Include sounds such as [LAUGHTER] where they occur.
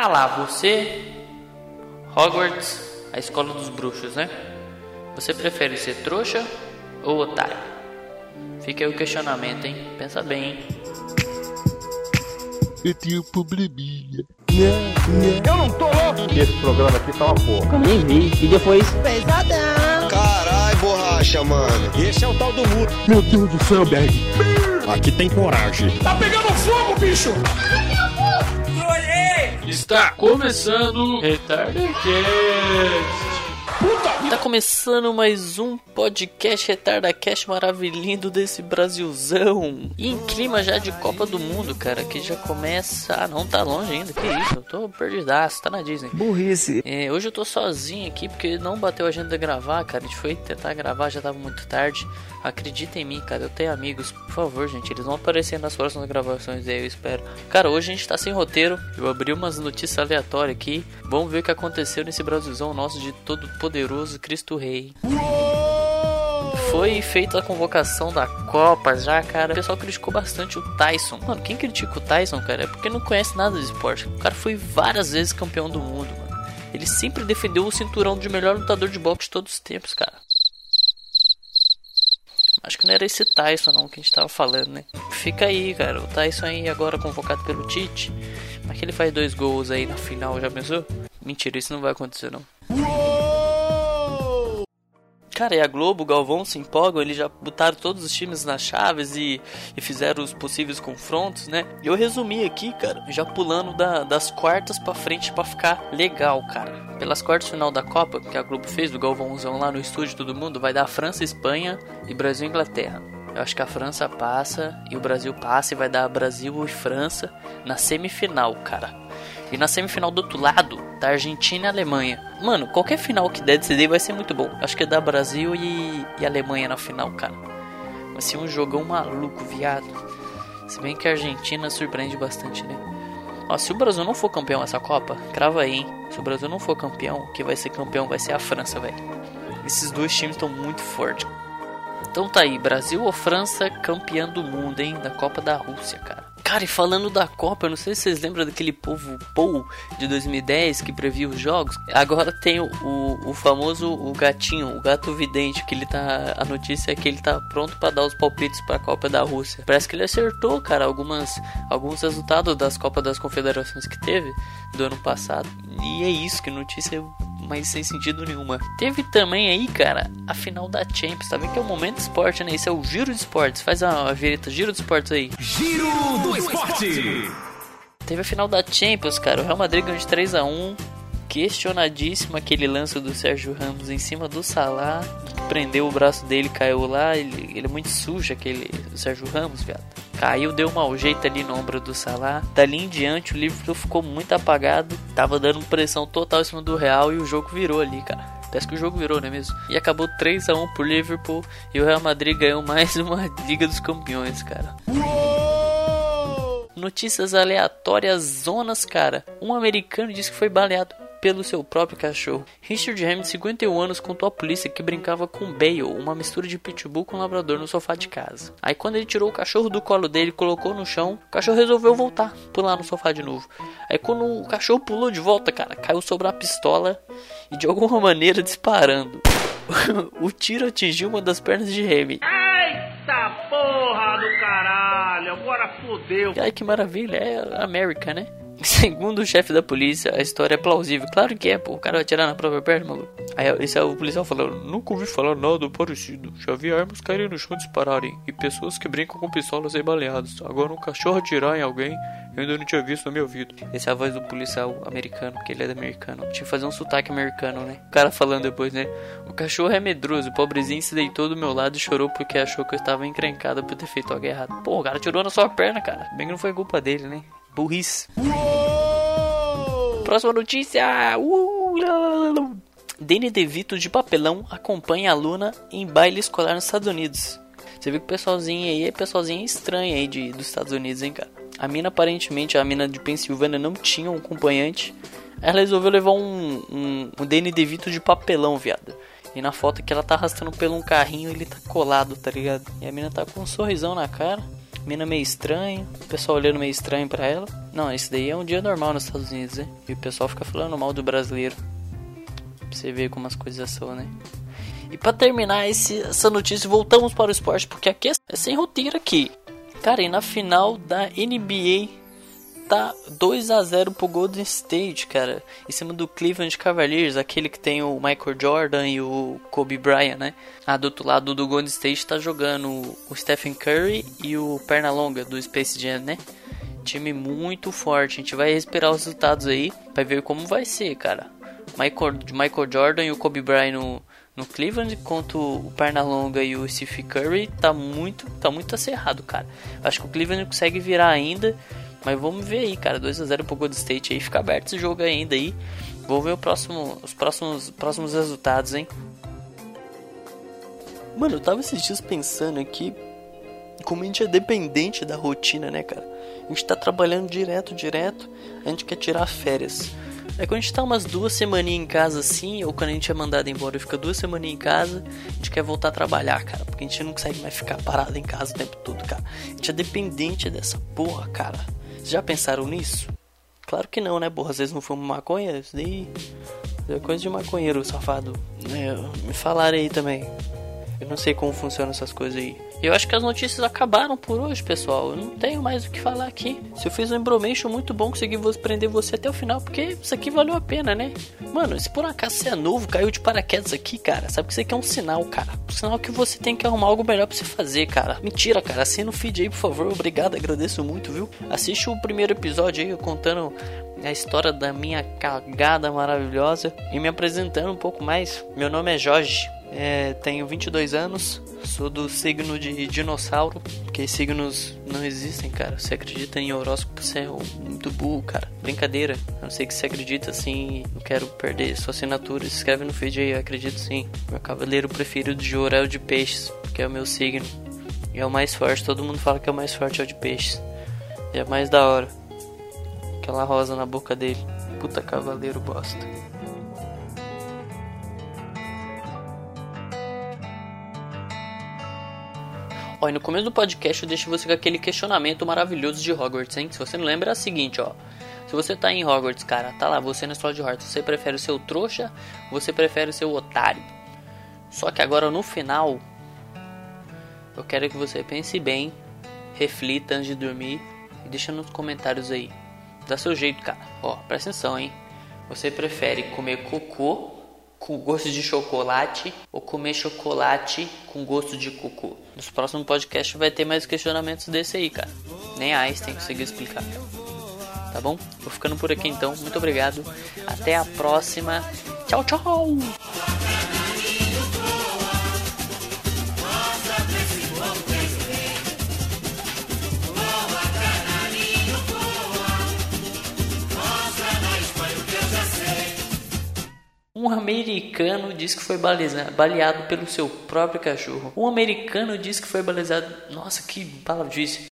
Tá lá, você, Hogwarts, a escola dos bruxos, né? Você prefere ser trouxa ou otário? Fica aí o questionamento, hein? Pensa bem, hein? Eu tenho probleminha. Eu não tô louco! Esse programa aqui tá uma porra. Eu nem vi. E depois. Pesadão! Carai, borracha, mano. Esse é o tal do muro. Meu Deus do céu, Berg. Aqui tem coragem. Tá pegando fogo, bicho! Está começando Retardacast. Puta! Tá começando mais um podcast Retardacast maravilhindo desse Brasilzão. E em clima já de Copa do Mundo, cara, que já começa. Ah, não tá longe ainda, que isso, eu tô perdidaço, tá na Disney. Burrice. É, hoje eu tô sozinho aqui porque não bateu a agenda de gravar, cara. A gente foi tentar gravar, já tava muito tarde. Acredita em mim, cara. Eu tenho amigos. Por favor, gente. Eles vão aparecer nas próximas gravações aí, eu espero. Cara, hoje a gente tá sem roteiro. Eu abri umas notícias aleatórias aqui. Vamos ver o que aconteceu nesse Brasilzão nosso de todo poderoso Cristo Rei. Foi feita a convocação da Copa já, cara. O pessoal criticou bastante o Tyson. Mano, quem critica o Tyson, cara, é porque não conhece nada de esporte. O cara foi várias vezes campeão do mundo, mano. Ele sempre defendeu o cinturão de melhor lutador de boxe de todos os tempos, cara. Acho que não era esse Tyson não que a gente tava falando, né? Fica aí, cara. O Tyson aí agora convocado pelo Tite. Mas que ele faz dois gols aí na final, já pensou? Mentira, isso não vai acontecer não. Cara, e a Globo, o Galvão se empolgam, eles já botaram todos os times nas chaves e, e fizeram os possíveis confrontos, né? E eu resumi aqui, cara, já pulando da- das quartas pra frente pra ficar legal, cara. Pelas quartas final da Copa, que a Globo fez, do Galvãozão lá no estúdio todo mundo, vai dar França, Espanha e Brasil e Inglaterra. Eu acho que a França passa e o Brasil passa e vai dar Brasil e França na semifinal, cara. E na semifinal do outro lado, tá Argentina e Alemanha. Mano, qualquer final que der daí vai ser muito bom. Acho que é da Brasil e, e Alemanha na final, cara. Vai ser um jogão maluco, viado. Se bem que a Argentina surpreende bastante, né? Ó, se o Brasil não for campeão essa Copa, crava aí, hein? Se o Brasil não for campeão, quem vai ser campeão vai ser a França, velho. Esses dois times estão muito fortes. Então tá aí, Brasil ou França campeã do mundo, hein? Da Copa da Rússia, cara. Cara, e falando da Copa, eu não sei se vocês lembram daquele povo Paul de 2010 que previa os jogos. Agora tem o, o, famoso o gatinho, o gato vidente, que ele tá. A notícia é que ele tá pronto pra dar os palpites pra Copa da Rússia. Parece que ele acertou, cara, algumas, alguns resultados das Copas das Confederações que teve do ano passado. E é isso, que notícia mas sem sentido nenhuma. Teve também aí, cara, a final da Champions, tá vendo que é o momento do esporte, né? Esse é o Giro de Esportes. Faz a, a vinheta, Giro de Esportes aí. Giro do Esporte! Teve a final da Champions, cara. O Real Madrid ganhou de 3 a 1 Questionadíssimo aquele lance do Sérgio Ramos em cima do Salah. Que prendeu o braço dele, caiu lá. Ele, ele é muito sujo, aquele o Sérgio Ramos, viado. Caiu, deu um mau jeito ali no ombro do Salah. Dali em diante, o Liverpool ficou muito apagado. Tava dando pressão total em cima do Real e o jogo virou ali, cara. Parece que o jogo virou, não é mesmo? E acabou 3 a 1 pro Liverpool e o Real Madrid ganhou mais [LAUGHS] uma Liga dos Campeões, cara. Notícias aleatórias, zonas, cara. Um americano disse que foi baleado pelo seu próprio cachorro. Richard Hammond, 51 anos, contou à polícia que brincava com Bale, uma mistura de pitbull com labrador no sofá de casa. Aí quando ele tirou o cachorro do colo dele e colocou no chão, o cachorro resolveu voltar, pular no sofá de novo. Aí quando o cachorro pulou de volta, cara, caiu sobre a pistola e de alguma [LAUGHS] maneira disparando. [LAUGHS] o tiro atingiu uma das pernas de Hammond. Eita porra do caralho, agora fodeu. Ai, que maravilha, é América, né? [LAUGHS] Segundo o chefe da polícia, a história é plausível. Claro que é, pô. O cara vai atirar na própria perna, maluco. Aí esse é o policial falando: Nunca ouvi falar nada parecido. Já vi armas caírem no chão dispararem. E pessoas que brincam com pistolas baleadas. Agora, um cachorro atirar em alguém, eu ainda não tinha visto na minha vida. Essa é a voz do policial americano, porque ele é americano. Tinha que fazer um sotaque americano, né? O cara falando depois, né? O cachorro é medroso. O pobrezinho se deitou do meu lado e chorou porque achou que eu estava encrencado por ter feito algo errado. Pô, o cara tirou na sua perna, cara. Bem que não foi culpa dele, né? Burrice. Próxima notícia. Uh, Danny DeVito de papelão acompanha a aluna em baile escolar nos Estados Unidos. Você viu que o pessoalzinho aí é pessoalzinho estranho aí de, dos Estados Unidos, hein, cara? A mina aparentemente, a mina de Pensilvânia não tinha um acompanhante. Ela resolveu levar um, um, um Danny DeVito de papelão, viado. E na foto que ela tá arrastando pelo um carrinho, ele tá colado, tá ligado? E a mina tá com um sorrisão na cara. Mina meio estranha, o pessoal olhando meio estranho pra ela. Não, esse daí é um dia normal nos Estados Unidos, né? E o pessoal fica falando mal do brasileiro. Pra você ver como as coisas são, né? E pra terminar esse, essa notícia, voltamos para o esporte, porque aqui é sem roteiro aqui. Cara, e na final da NBA tá 2 a 0 pro Golden State, cara, em cima do Cleveland Cavaliers, aquele que tem o Michael Jordan e o Kobe Bryant, né? Ah, do outro lado do Golden State tá jogando o Stephen Curry e o Pernalonga do Space Jam, né? Time muito forte. A gente vai respirar os resultados aí para ver como vai ser, cara. Michael, Michael Jordan e o Kobe Bryant no, no Cleveland contra o Pernalonga e o Stephen Curry tá muito, tá muito acerrado, cara. Acho que o Cleveland consegue virar ainda. Mas vamos ver aí, cara. 2x0 pro Golden State aí. Fica aberto esse jogo ainda aí. Vamos ver próximo, os próximos, próximos resultados, hein? Mano, eu tava esses dias pensando aqui como a gente é dependente da rotina, né, cara? A gente tá trabalhando direto, direto, a gente quer tirar férias. É quando a gente tá umas duas semaninhas em casa assim, ou quando a gente é mandado embora e fica duas semaninhas em casa, a gente quer voltar a trabalhar, cara. Porque a gente não consegue mais ficar parado em casa o tempo todo, cara. A gente é dependente dessa porra, cara. Já pensaram nisso? Claro que não, né, porra? Às vezes não fumam maconha, isso daí é coisa de maconheiro, safado. É, me falaram aí também. Eu não sei como funcionam essas coisas aí. Eu acho que as notícias acabaram por hoje, pessoal. Eu não tenho mais o que falar aqui. Se eu fiz um embromation muito bom, consegui prender você até o final, porque isso aqui valeu a pena, né? Mano, se por acaso você é novo, caiu de paraquedas aqui, cara, sabe que isso aqui é um sinal, cara. Um sinal que você tem que arrumar algo melhor pra você fazer, cara. Mentira, cara. Assina o feed aí, por favor. Obrigado, agradeço muito, viu? Assiste o primeiro episódio aí, eu contando a história da minha cagada maravilhosa e me apresentando um pouco mais. Meu nome é Jorge. É, tenho 22 anos, sou do signo de dinossauro, porque signos não existem, cara. Você acredita em horóscopo, você é muito burro, cara. Brincadeira, a não sei que você acredita assim, não quero perder sua assinatura. Se inscreve no feed aí, eu acredito sim. Meu cavaleiro preferido de ouro é o de peixes, que é o meu signo. E é o mais forte, todo mundo fala que é o mais forte é o de peixes. E é mais da hora. Aquela rosa na boca dele. Puta cavaleiro bosta. Ó, e no começo do podcast eu deixo você com aquele questionamento maravilhoso de Hogwarts, hein? Se você não lembra, é o seguinte, ó. Se você tá em Hogwarts, cara, tá lá, você na escola de Hogwarts, você prefere o seu trouxa ou você prefere o seu otário? Só que agora no final, eu quero que você pense bem, reflita antes de dormir e deixa nos comentários aí. Dá seu jeito, cara. Ó, presta atenção, hein? Você prefere comer cocô com gosto de chocolate ou comer chocolate com gosto de cocô. Nos próximos podcasts vai ter mais questionamentos desse aí, cara. Nem Einstein conseguiu explicar. Tá bom? Vou ficando por aqui então. Muito obrigado. Até a próxima. Tchau, tchau. Um americano diz que foi baleado pelo seu próprio cachorro. Um americano diz que foi baleado. Nossa, que palavra disse.